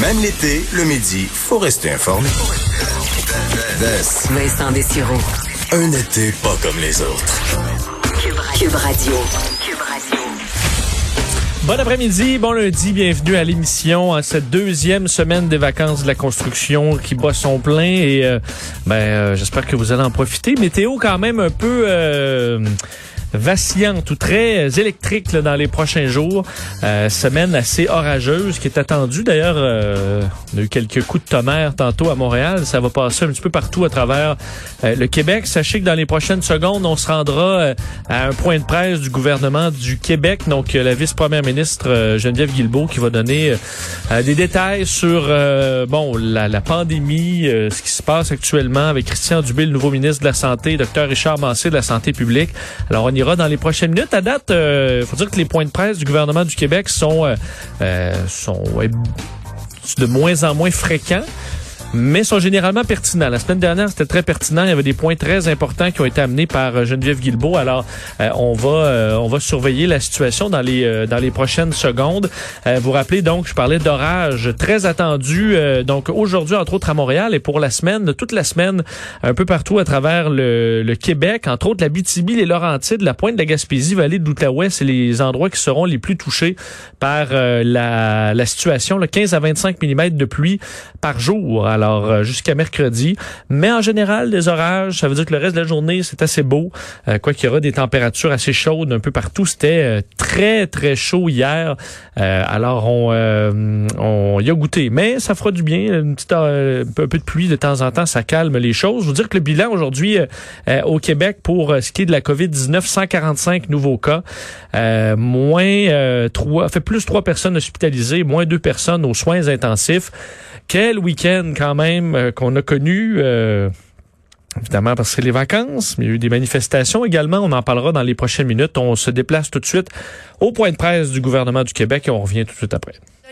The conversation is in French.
Même l'été, le midi, faut rester informé. Vincent Dessureau. Un été pas comme les autres. Cube Radio. Bon après-midi, bon lundi, bienvenue à l'émission, à cette deuxième semaine des vacances de la construction qui bat son plein et euh, ben euh, j'espère que vous allez en profiter. Météo quand même un peu euh, vacillante ou très électrique là, dans les prochains jours. Euh, semaine assez orageuse qui est attendue. D'ailleurs, euh, on a eu quelques coups de tonnerre tantôt à Montréal. Ça va passer un petit peu partout à travers euh, le Québec. Sachez que dans les prochaines secondes, on se rendra euh, à un point de presse du gouvernement du Québec. Donc, euh, la vice-première ministre Geneviève Guilbeault qui va donner des détails sur bon la, la pandémie, ce qui se passe actuellement avec Christian Dubé, le nouveau ministre de la Santé, Dr Richard Massé de la Santé publique. Alors, ira dans les prochaines minutes. À date, il euh, faut dire que les points de presse du gouvernement du Québec sont, euh, euh, de moins en moins fréquents mais sont généralement pertinents. La semaine dernière, c'était très pertinent. Il y avait des points très importants qui ont été amenés par euh, Geneviève Guilbeault. Alors, euh, on va euh, on va surveiller la situation dans les euh, dans les prochaines secondes. Euh, vous rappelez donc, je parlais d'orage très attendu. euh, donc aujourd'hui, entre autres à Montréal et pour la semaine, toute la semaine, un peu partout à travers le, le Québec, entre autres la BTB, les Laurentides, la pointe de la Gaspésie, vallée de l'Outaouais, c'est les endroits qui seront les plus touchés par la, la situation. Le 15 à 25 mm de pluie par jour. Alors euh, jusqu'à mercredi. Mais en général, des orages, ça veut dire que le reste de la journée, c'est assez beau. Euh, quoi qu'il y aura des températures assez chaudes un peu partout. C'était euh, très, très chaud hier. Alors, on, y a goûté. Mais ça fera du bien. Un peu de pluie de temps en temps, ça calme les choses. Je veux dire que le bilan aujourd'hui au Québec pour ce qui est de la COVID-19, 145 nouveaux cas. Moins trois, fait plus trois personnes hospitalisées, moins deux personnes aux soins intensifs. Quel week-end même euh, qu'on a connu. euh, Évidemment, parce que c'est les vacances, mais il y a eu des manifestations également. On en parlera dans les prochaines minutes. On se déplace tout de suite au point de presse du gouvernement du Québec et on revient tout de suite après.